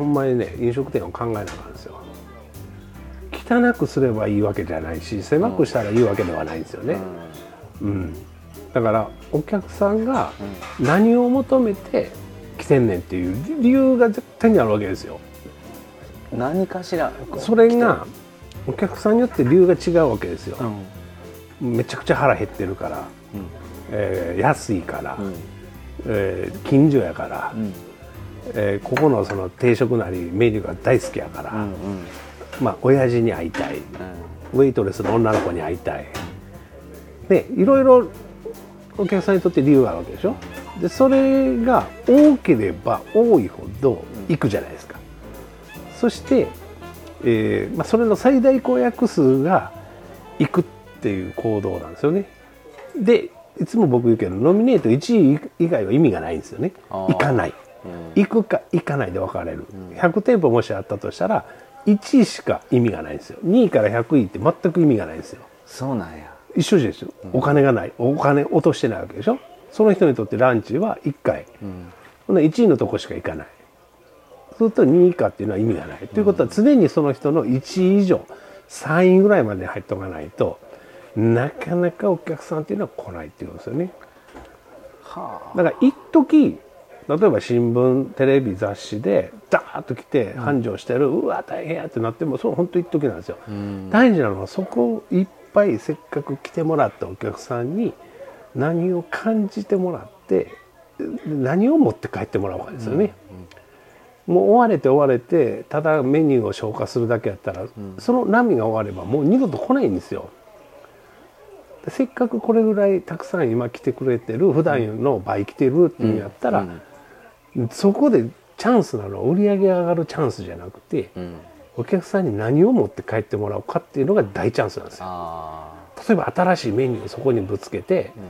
ほんまにね飲食店を考えながらんですよ。汚くすればいいわけじゃないし狭くしたらいいわけではないんですよね、うん、だからお客さんが何を求めて来てんねんっていう理由が絶対にあるわけですよ。何かしらそれがお客さんによって理由が違うわけですよ。う、ん。めちゃくちゃ腹減ってるから、うん。えー安いから、うん。えー近所やから、うんえーここのその定食なりメニューが大好きやから、うんまあ親父に会いたいうん。ウェイトレスの女の子に会いたい。でいろいろお客さんにとって理由があるわけでしょ？でそれが多ければ多いほど行くじゃないですか、そして、えーまあ、それの最大公約数が行くっていう行動なんですよね。でいつも僕言うけどノミネート1位以外は意味がないんですよね。行かない。うん行くか行かないで分かれる、100店舗もしあったとしたら1位しか意味がないんですよ。2位から100位って全く意味がないんですよ。そうなんや。一緒ですよ。お金がない。お金落としてないわけでしょ。その人にとってランチは1回。うん。ほんなら1位のとこしか行かない。そうすると2位以下っていうのは意味がない、ということは常にその人の1位以上3位ぐらいまで入っとかないとなかなかお客さんっていうのは来ないっていうんですよね。はだから一時例えば新聞テレビ雑誌でダーッと来て繁盛してる、うわ大変やってなってもそう本当一時なんですよ、あうん。大事なのはそこをいっぱいせっかく来てもらったお客さんに何を感じてもらって何を持って帰ってもらうかですよね、もう追われて追われてただメニューを消化するだけやったら、その波が終わればもう二度と来ないんですよ。せっかくこれぐらいたくさん今来てくれてる普段の倍来てるっていうんやったら、そこでチャンスなのは売り上げ上がるチャンスじゃなくて、うん。お客さんに何を持って帰ってもらおうかっていうのが大チャンスなんですよ。あ例えば新しいメニューをそこにぶつけて、ーうん。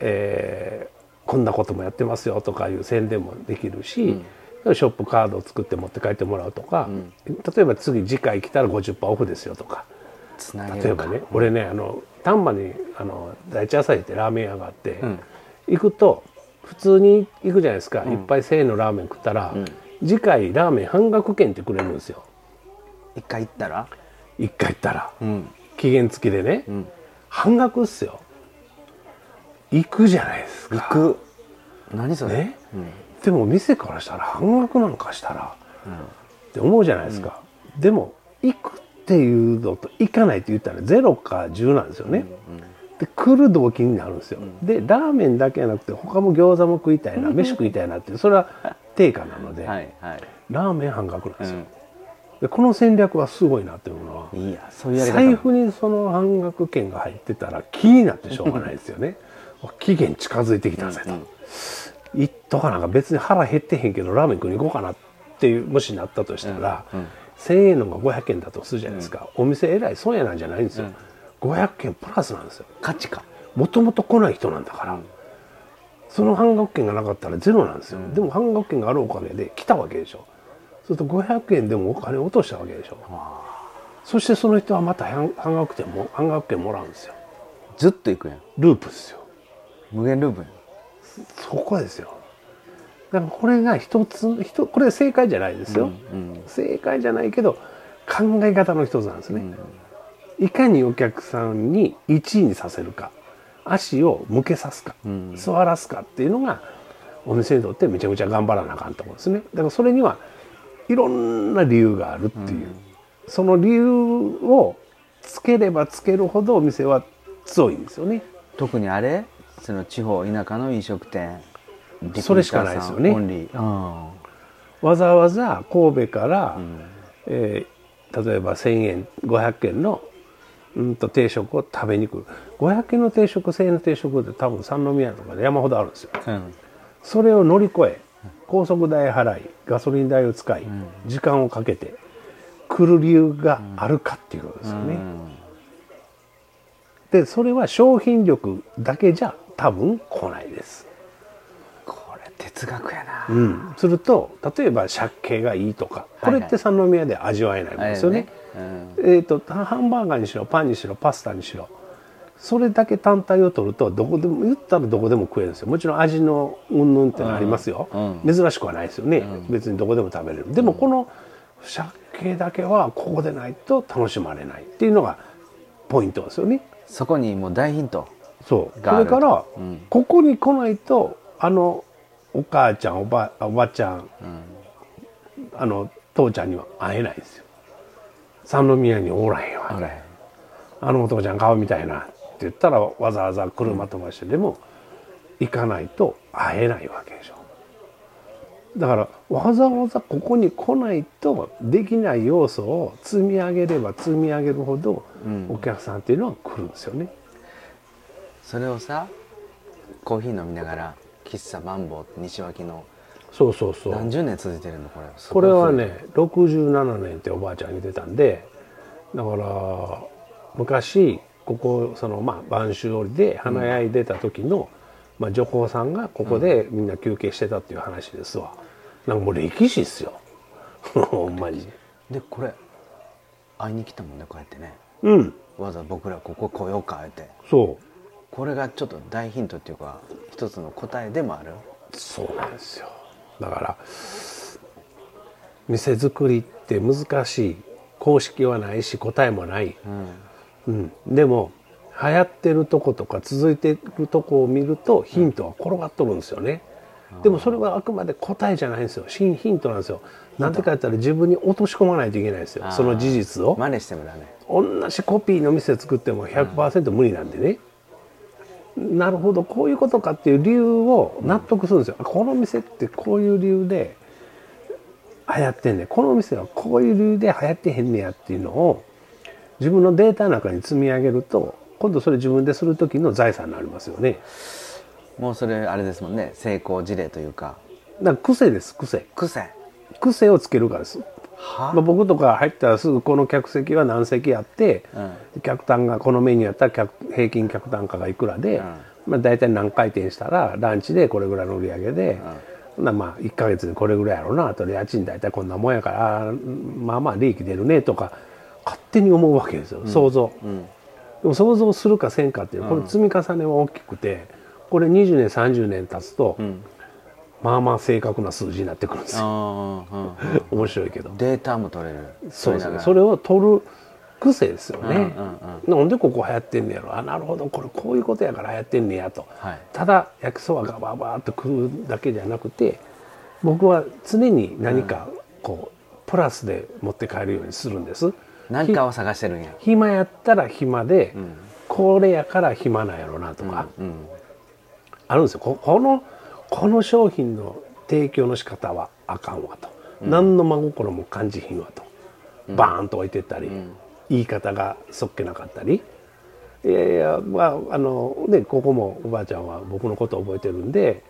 えーこんなこともやってますよとかいう宣伝もできるし、ショップカードを作って持って帰ってもらうとか、例えば次次回来たら50%オフですよとか。例えばね、俺ねあの丹波にあの第一朝日ってラーメン屋があって、ん。行くと普通に行くじゃないですか、いっぱい1,000円のラーメン食ったら、次回ラーメン半額券ってくれるんですよ。一回行ったら？一回行ったら。うん。期限付きでね、ん。半額っすよ。行くじゃないですか。行く。何それ？ね、でも店からしたら半額なんかしたら、って思うじゃないですか、でも行くっていうのと行かないって言ったら0か10なんですよね、で来る動機になるんですよ、でラーメンだけじゃなくて他も餃子も食いたいな飯食いたいなっていうそれは定価なので、はいはい。ラーメン半額なんですよ、うん。でこの戦略はすごいなっていうのは、いいやそういうやり方。財布にその半額券が入ってたら気になってしょうがないですよね。期限近づいてきたぜと、行っとかなんか別に腹減ってへんけどラーメン食いに行こうかなっていうもしなったとしたら、1,000円のが500円だとするじゃないですか、お店えらい損やなんじゃないんですよ、500円プラスなんですよ。価値か。もともと来ない人なんだから、その半額券がなかったらゼロなんですよ、でも半額券があるおかげで来たわけでしょ。そうすると500円でもお金落としたわけでしょ。そしてその人はまた半半額券も半額券もらうんですよ。ずっと行くや。んループですよ。無限ループや。んそこですよ。だからこれが一つ一これ正解じゃないですよ、うん正解じゃないけど考え方の一つなんですね、いかにお客さんに1位にさせるか足を向けさすか、ん。座らすかっていうのがお店にとってめちゃくちゃ頑張らなあかんと思うんですね。だからそれにはいろんな理由があるっていう、その理由をつければつけるほどお店は強いんですよね。特にあれ？その地方田舎の飲食店。それしかないですよね。うん。わざわざ神戸から、えー例えば1,000円500円のうんと定食を食べに来る。500円の定食1,000円の定食って多分三宮とかで山ほどあるんですよ。うん。それを乗り越え高速代払いガソリン代を使い、時間をかけて来る理由があるかっていうことですよね、でそれは商品力だけじゃ多分来ないです。これ哲学やな、うん、すると例えば借景がいいとかこれって三宮で味わえないもんですよね。うんえー、とハンバーガーにしろパンにしろパスタにしろ。それだけ単体を取るとどこでも言ったらどこでも食えるんですよ。もちろん味の云々ってのはありますよ、うん。珍しくはないですよね、別にどこでも食べれる。でもこの鮭だけはここでないと楽しまれないっていうのがポイントですよね。そこにもう大ヒントそう。それから、うん。ここに来ないとあのお母ちゃんおばおばちゃん、あの父ちゃんには会えないんですよ三宮におらへんわ。あれあのお父ちゃん顔みたいなって言ったらわざわざ車飛ばしてでも行かないと会えないわけでしょ。だからわざわざここに来ないとできない要素を積み上げれば積み上げるほどうん。お客さんっていうのは来るんですよね、それをさコーヒー飲みながら喫茶マンボウって西脇のそうそうそう。何十年続いてるのこれ。すこれはね67年っておばあちゃんに出たんでだから昔ここそのまあ播州織で花屋に出た時の、まあ、女工さんがここでみんな休憩してたっていう話ですわ、なんかもう歴史っすよ。ほんまに。でこれ会いに来たもんねこうやってね。うん。わざわざ僕らここ来ようかって。そう。これがちょっと大ヒントっていうか一つの答えでもある。そうなんですよだから店作りって難しい公式はないし答えもない、うん。うん、でも流行ってるとことか続いてるとこを見るとヒントは転がっとるんですよね、でもそれはあくまで答えじゃないんですよ。新ヒントなんですよ。なんでか言ったら自分に落とし込まないといけないですよ。その事実を。真似してもダメ同じコピーの店作っても100%無理なんでね、なるほどこういうことかっていう理由を納得するんですよ、この店ってこういう理由で流行ってんねん。この店はこういう理由で流行ってへんねやっていうのを自分のデータの中に積み上げると今度それ自分でする時の財産になりますよね。もうそれあれですもんね。成功事例というか。だから癖です癖。癖。癖をつけるからです。はまあ、僕とか入ったらすぐこの客席は何席あって、客単がこのメニューやったら客平均客単価がいくらで、まあ、大体何回転したらランチでこれぐらいの売り上げで、ほなまあ1ヶ月でこれぐらいやろうなあとで家賃大体こんなもんやからまあまあ利益出るねとか勝手に思うわけですよ想像、でも想像するかせんかっていうこれ積み重ねは大きくてこれ20年30年経つと、まあまあ正確な数字になってくるんですよ。あ面白いけど。データも取れる。そうです。ねそれを取る癖ですよね、うんうんなんでここ流行ってんねやろ。あなるほど。これこういうことやから流行ってんねやと、はい。ただ焼きそばがバーバーっと食うだけじゃなくて僕は常に何かこうプラスで持って帰るようにするんです。何かを探してるんや。暇やったら暇で、ん。これやから暇なんやろなとか、うん。あるんですよ。ここのこの商品の提供の仕方はあかんわと、何の真心も感じひんわと、バーンと置いてったり、言い方がそっけなかったり。いやいやまああのねここもおばあちゃんは僕のこと覚えてるんで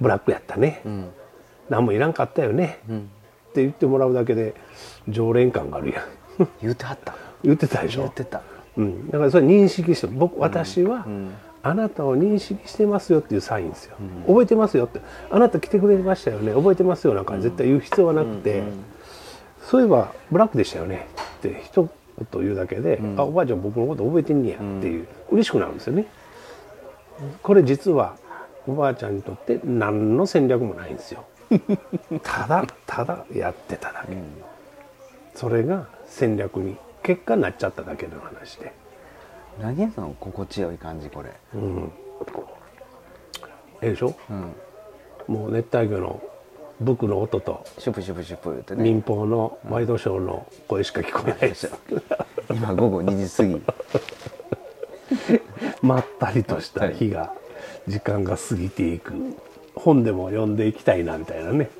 ブラックやったね、ん。何もいらんかったよね、って言ってもらうだけで常連感があるやん。言ってはった。言ってたでしょ。言ってた。うん、だからそれ認識して僕私は、んあなたを認識してますよっていうサインですよ、覚えてますよって。あなた来てくれましたよね。覚えてますよなんか絶対言う必要はなくて、そういえばブラックでしたよね。って一言言うだけで、あおばあちゃん僕のこと覚えてんねやっていう、嬉しくなるんですよね。これ実はおばあちゃんにとって何の戦略もないんですよ。ただただやってただけ、それが戦略に結果になっちゃっただけの話で何やその心地よい感じこれ。うん。ええでしょ？うん。もう熱帯魚のブクの音とシュプシュプシュプ言ってね。民放のワイドショーの声しか聞こえないです。よ今午後2時過ぎ。まったりとした日が時間が過ぎていく。本でも読んでいきたいなみたいなね。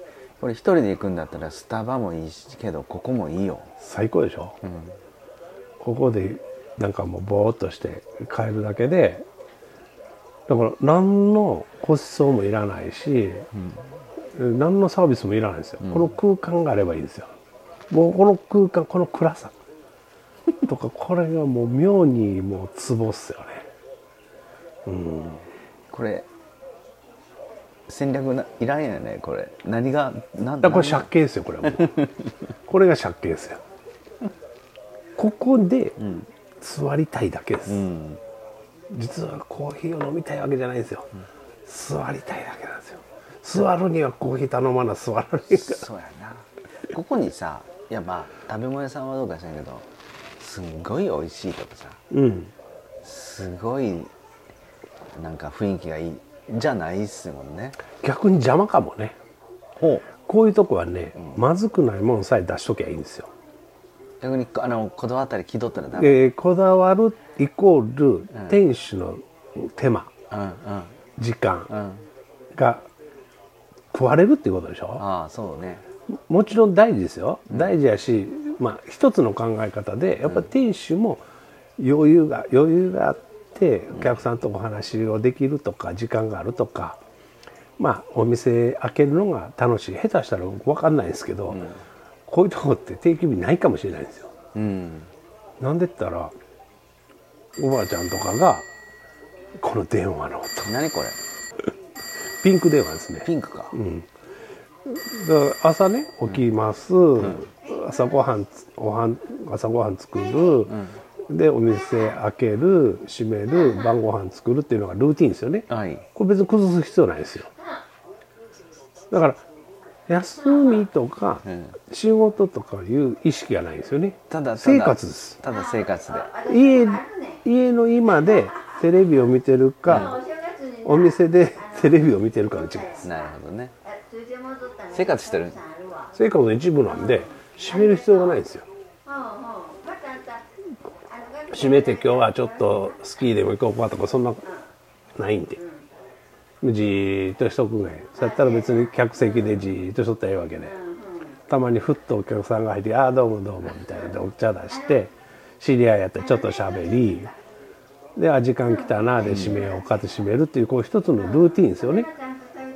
これ一人で行くんだったらスタバもいいしけどここもいいよ。最高でしょ？うん。ここでなんかもうぼーっとして帰るだけでだから何の個室層もいらないし、何のサービスもいらないんですよ、この空間があればいいんですよ。もうこの空間この暗さ。とかこれがもう妙にもうツボっすよね。これ戦略ないらんやねこれ。何がなんだこれ何借景ですよこれはもう。これが借景ですよ。ここで座りたいだけです、うん。実はコーヒーを飲みたいわけじゃないんですよ、座りたいだけなんですよ。座るにはコーヒー頼まな座られへんからそうやな。ここにさいやまあ食べ物屋さんはどうかしらんけどすんごい美味しいとかさうん。すごいなんか雰囲気がいいじゃないっすもんね。逆に邪魔かもね。こういうとこはね、まずくないものさえ出しときゃいいんですよ逆にあのこだわったり気取ったらダメ？えーこだわるイコール店主の手間うんうん。時間うん。が食われるっていうことでしょ？ああそうね。もちろん大事ですよ。大事やし、まあ一つの考え方でやっぱ店主も余裕が余裕があってお客さんとお話をできるとか時間があるとかまあお店開けるのが楽しい。下手したら僕分かんないですけど、こういうとこって定休日ないかもしれないんですよ。うん。なんでったらおばあちゃんとかがこの電話の音。何これ？ピンク電話ですね。ピンクか、だから朝ね起きます、朝ごはんつおはん朝ごはん作る、でお店開ける閉める晩ご飯作るっていうのがルーティンですよね。はい。これ別に崩す必要ないですよ。だから休みとかん仕事とかいう意識がないんですよね。ただただ生活です。ただ生活で。家家の今でテレビを見てるか、お店でテレビを見てるかの違いです。なるほどね。生活してる？生活の一部なんで閉める必要がないんですよ。閉めて今日はちょっとスキーでも行こうかとかそんなないんでじーっとしとくねそうやったら別に客席でじーっとしとったらええわけで。たまにふっとお客さんが入って「ああどうもどうも」みたいなでお茶出して知り合いやったらちょっと喋り。で「あ時間来たな」で閉めようかって閉めるっていうこう一つのルーティンですよね。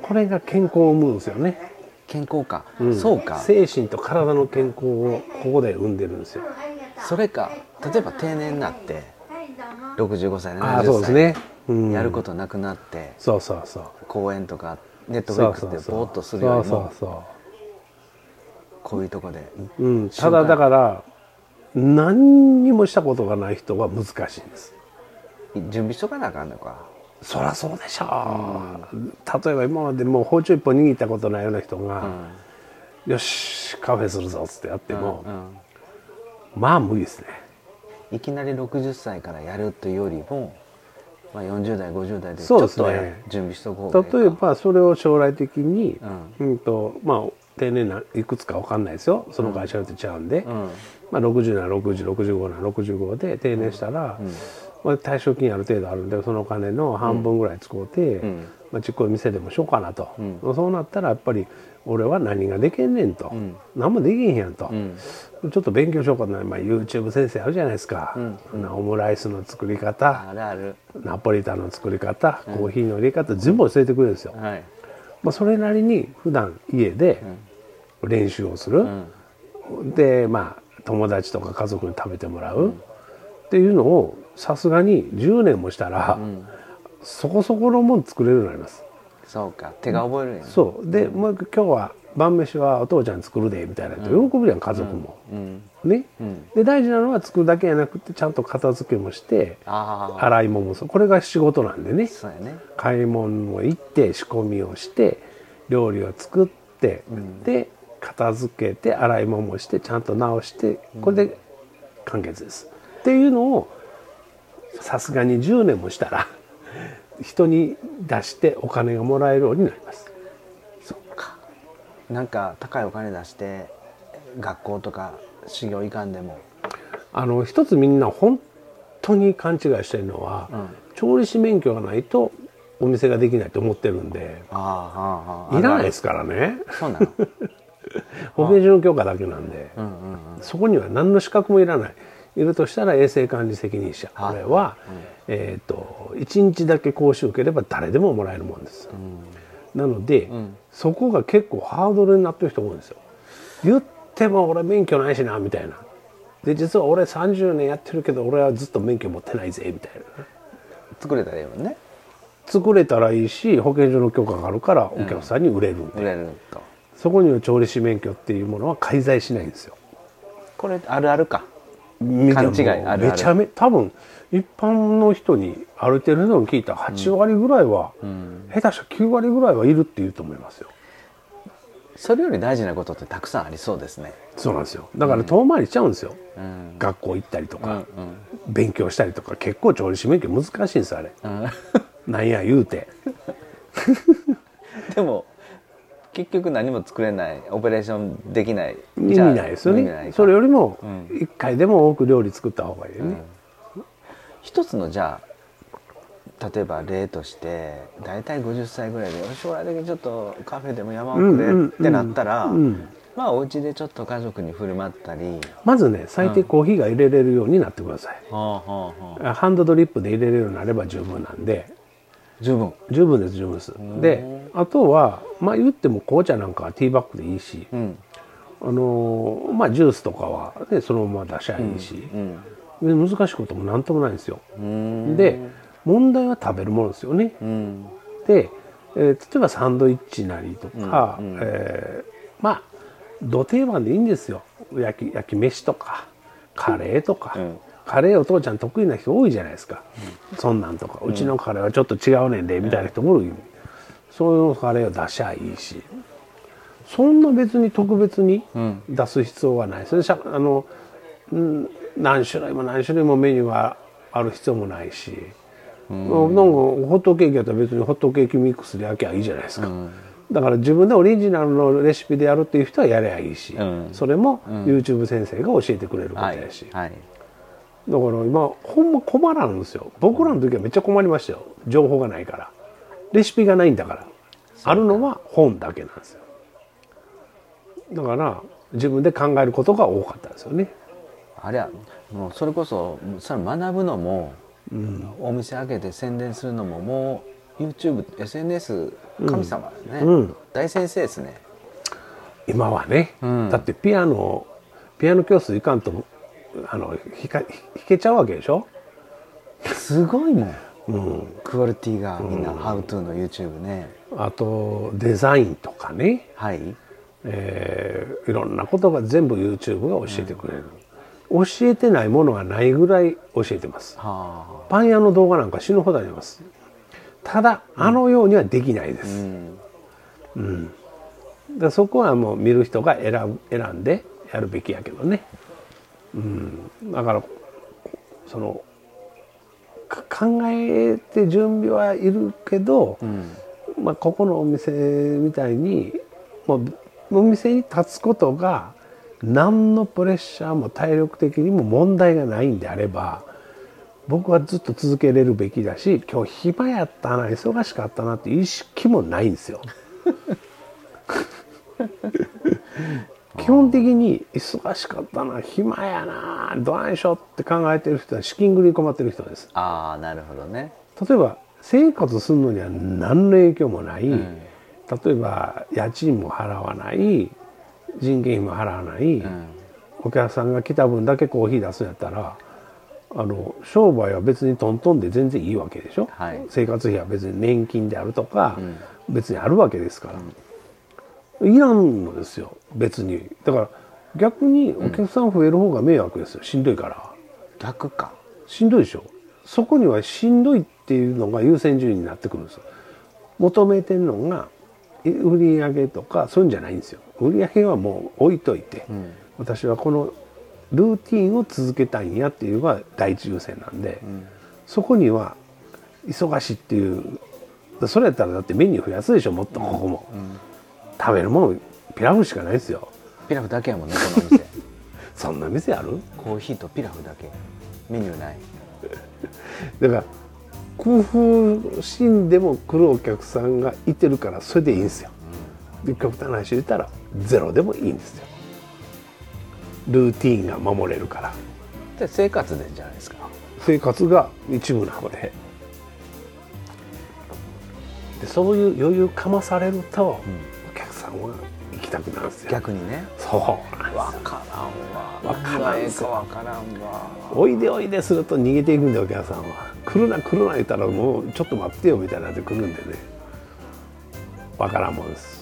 これが健康を生むんですよね。健康か、そうか。精神と体の健康をここで生んでるんですよ。それか。例えば定年になって65歳70歳。ああそうですね、うん、やることなくなってそうそうそう。公演とかネットフリックスでぼーっとするよりそうもそこういうとこでうん、ただだから何にもしたことがない人は難しいんです。準備しとかなあかんのか。そりゃそうでしょう、例えば今までもう包丁一本握ったことないような人が、よしカフェするぞっつってやっても、うんまあ無理ですね。いきなり60歳からやるというよりも、まあ、40代50代でちょっとは準備しとこうがいいか例えばそれを将来的に、ううんとまあ定年ないくつかわかんないですよ。その会社によってちゃうんで、ん。まあ、60なら6065なら65で定年したら、まあ、退職金ある程度あるんでそのお金の半分ぐらい使うて、んまあ、ちっこい店でもしようかなと、そうなったらやっぱり俺は何ができんねんと、何もできへんやんと、ちょっと勉強しようかな、まあ、YouTube 先生あるじゃないですか、オムライスの作り方。ナポリタンの作り方。コーヒーの入れ方。全部教えてくれるんですよ、はい。まあ、それなりに普段家で練習をする、でまあ友達とか家族に食べてもらう、っていうのをさすがに10年もしたら、そこそこのもん作れるようになります。そうか。手が覚えるんやそう。で、もう今日は晩飯はお父ちゃん作るでみたいなと喜ぶやん家族も、うん。ね、で大事なのは作るだけじゃなくてちゃんと片付けもして洗い物もそう。これが仕事なんでね。そうやね。買い物も行って仕込みをして料理を作って、で片付けて洗い物もしてちゃんと直してこれで完結です、っていうのをさすがに10年もしたら人に出してお金がもらえるようになります。なんか高いお金出して学校とか修行行かんでも。あの一つみんな本当に勘違いしてるのは、調理師免許がないとお店ができないと思ってるんでああいらないですからね。そうなの。保健所の許可だけなんで、うんうん。そこには何の資格もいらないいるとしたら衛生管理責任者。はいこれは、えっ、と1日だけ講習受ければ誰でももらえるもんです、なので、ん。そこが結構ハードルになってる人多いんですよ。言っても俺免許ないしなみたいな。で実は俺30年やってるけど俺はずっと免許持ってないぜみたいな。作れたらいいもんね。作れたらいいし保健所の許可があるからお客さんに売れるんで、売れると。そこには調理師免許っていうものは介在しないんですよ。これあるあるか勘違いあるある。めちゃめ多分一般の人に歩いてるのに聞いたら8割ぐらいは、下手したら9割ぐらいはいるって言うと思いますよ。それより大事なことってたくさんありそうですね。そうなんですよ。だから遠回りしちゃうんですよ、うん。学校行ったりとか、うん勉強したりとか結構調理師免許難しいんですあれ。うん。なんや言うて。でも結局何も作れないオペレーションできない。意味じゃあないですよね。それよりもうん。一回でも多く料理作った方がいいよね、一つのじゃあ例えば例として大体50歳ぐらいで将来的にちょっとカフェでも山奥でってなったら、うん。まあお家でちょっと家族に振る舞ったり、まずね最低コーヒーが入れれるようになってください、はあはあはあ。ハンドドリップで入れれるようになれば十分なんで十分。十分です十分です。であとはまあ言っても紅茶なんかはティーバッグでいいし、うん。あのーまあジュースとかは、ね、そのまま出しゃいいし、うんで難しいことも何ともないんですよ、うん。で問題は食べるものですよね、うん。で、えー例えばサンドイッチなりとか、うんうん。えーまあ土定番でいいんですよ。焼き焼き飯とかカレーとか、うんカレーお父ちゃん得意な人多いじゃないですか、そんなんとか。うちのカレーはちょっと違うねんでみたいな人おる、そういうカレーを出しゃいいし。そんな別に特別にうん。出す必要はない。それしゃあの、うん、何種類も何種類もメニューがある必要もないし、なんかホットケーキやったら別にホットケーキミックスで焼きゃいいじゃないですか、だから自分でオリジナルのレシピでやるっていう人はやればいいし、うん。それも YouTube 先生が教えてくれることはい。やし、はいだから今ほんま困らんですよ。僕らの時はめっちゃ困りましたよ。情報がないから。レシピがないんだから。あるのは本だけなんですよ。だから自分で考えることが多かったですよね。あれはもうそれこそそれ学ぶのも、お店開けて宣伝するのももう YouTubeSNS 神様だね、うん。大先生ですね。今はね、うん。だってピアノピアノ教室行かんとあの弾か弾けちゃうわけでしょ、すごいもんうん、クオリティがみんな、ハウトゥーの YouTube ね。あとデザインとかね、はい。えーいろんなことが全部 YouTube が教えてくれる、教えてないものがないぐらい教えてます。はパン屋の動画なんか死ぬほどあります。ただあのようにはできないであうす、ん。だからそこはもう見る人が選ぶ選んでやるべきやけどね、うん、だからそのか考えて準備はいるけど、うんまあ、ここのお店みたいにもうお店に立つことが何のプレッシャーも体力的にも問題がないんであれば僕はずっと続けれるべきだし今日暇やったな忙しかったなっていう意識もないんですよ。基本的に忙しかったな暇やなどないしょって考えてる人は資金繰りに困ってる人です。ああなるほどね。例えば生活するのには何の影響もない、ん。例えば家賃も払わない。人件費も払わない、うん。お客さんが来た分だけコーヒー出すんやったらあの商売は別にトントンで全然いいわけでしょ、はい。生活費は別に年金であるとか、ん。別にあるわけですから、いらんのですよ別に。だから逆にお客さん増える方が迷惑ですよしんどいから。逆か。しんどいでしょ。そこにはしんどいっていうのが優先順位になってくるんですよ。求めてるのがえ売り上げとかそういうんじゃないんですよ。売り上げはもう置いといて、ん。私はこのルーティンを続けたいんやっていうのが第一優先なんで、そこには忙しいっていうそれやったらだってメニュー増やすでしょもっとここも、食べるものピラフしかないですよ。ピラフだけやもんねこの店。そんな店ある？コーヒーとピラフだけ。メニューない。だから工夫しんでも来るお客さんがいてるからそれでいいんですよ。で極端な話言ったらゼロでもいいんですよ。ルーティンが守れるから。で生活でじゃないですか。生活が一部なので。でそういう余裕かまされると、お客さんは行きたくなるんですよ。逆にね。そうわからんわ。わからんわからんわ。おいでおいですると逃げていくんでお客さんは。来るな来るな言ったらもうちょっと待ってよみたいなんで来るんでね。わからんもんです